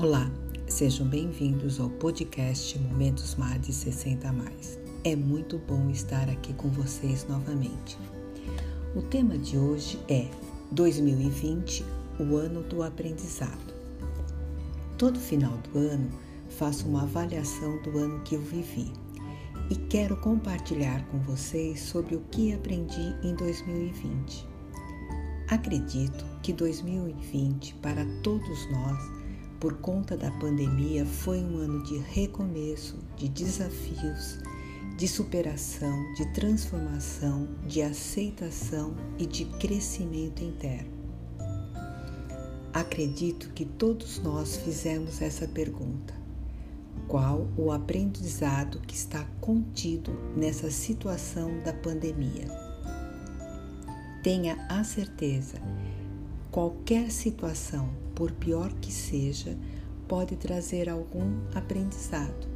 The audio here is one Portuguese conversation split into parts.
Olá, sejam bem-vindos ao podcast Momentos Mar de 60 Mais. É muito bom estar aqui com vocês novamente. O tema de hoje é 2020, o ano do aprendizado. Todo final do ano faço uma avaliação do ano que eu vivi e quero compartilhar com vocês sobre o que aprendi em 2020. Acredito que 2020 para todos nós por conta da pandemia, foi um ano de recomeço, de desafios, de superação, de transformação, de aceitação e de crescimento interno. Acredito que todos nós fizemos essa pergunta: qual o aprendizado que está contido nessa situação da pandemia? Tenha a certeza Qualquer situação, por pior que seja, pode trazer algum aprendizado.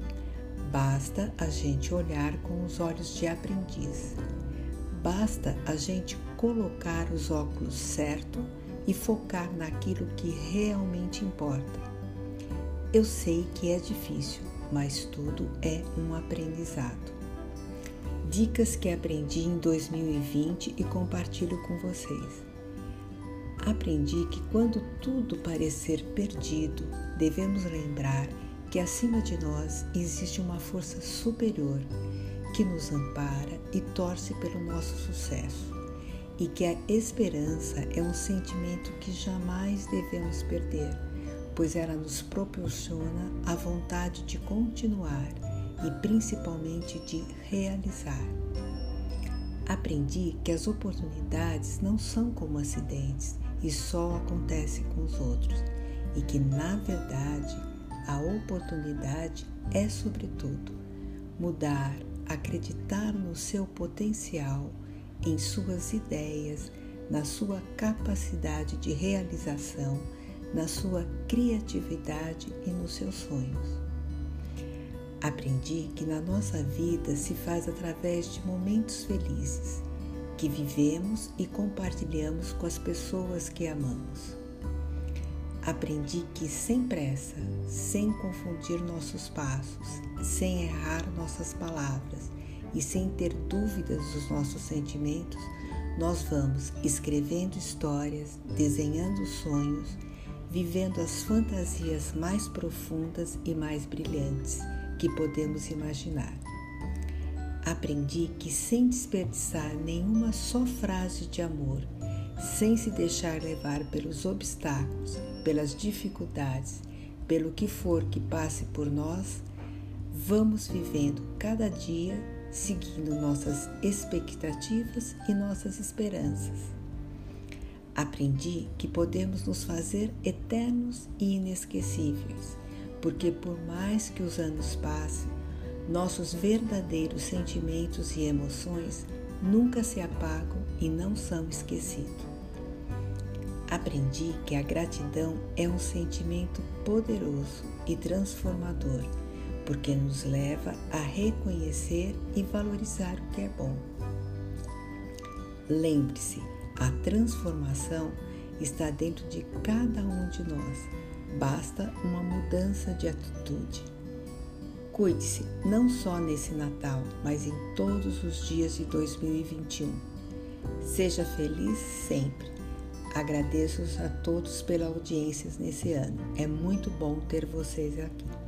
Basta a gente olhar com os olhos de aprendiz. Basta a gente colocar os óculos certo e focar naquilo que realmente importa. Eu sei que é difícil, mas tudo é um aprendizado. Dicas que aprendi em 2020 e compartilho com vocês aprendi que quando tudo parecer perdido, devemos lembrar que acima de nós existe uma força superior que nos ampara e torce pelo nosso sucesso, e que a esperança é um sentimento que jamais devemos perder, pois ela nos proporciona a vontade de continuar e principalmente de realizar. Aprendi que as oportunidades não são como acidentes, e só acontece com os outros, e que na verdade a oportunidade é, sobretudo, mudar, acreditar no seu potencial, em suas ideias, na sua capacidade de realização, na sua criatividade e nos seus sonhos. Aprendi que na nossa vida se faz através de momentos felizes que vivemos e compartilhamos com as pessoas que amamos. Aprendi que sem pressa, sem confundir nossos passos, sem errar nossas palavras e sem ter dúvidas dos nossos sentimentos, nós vamos escrevendo histórias, desenhando sonhos, vivendo as fantasias mais profundas e mais brilhantes que podemos imaginar. Aprendi que sem desperdiçar nenhuma só frase de amor, sem se deixar levar pelos obstáculos, pelas dificuldades, pelo que for que passe por nós, vamos vivendo cada dia seguindo nossas expectativas e nossas esperanças. Aprendi que podemos nos fazer eternos e inesquecíveis, porque por mais que os anos passem, nossos verdadeiros sentimentos e emoções nunca se apagam e não são esquecidos. Aprendi que a gratidão é um sentimento poderoso e transformador, porque nos leva a reconhecer e valorizar o que é bom. Lembre-se, a transformação está dentro de cada um de nós. Basta uma mudança de atitude. Cuide-se não só nesse Natal, mas em todos os dias de 2021. Seja feliz sempre. Agradeço a todos pela audiência nesse ano. É muito bom ter vocês aqui.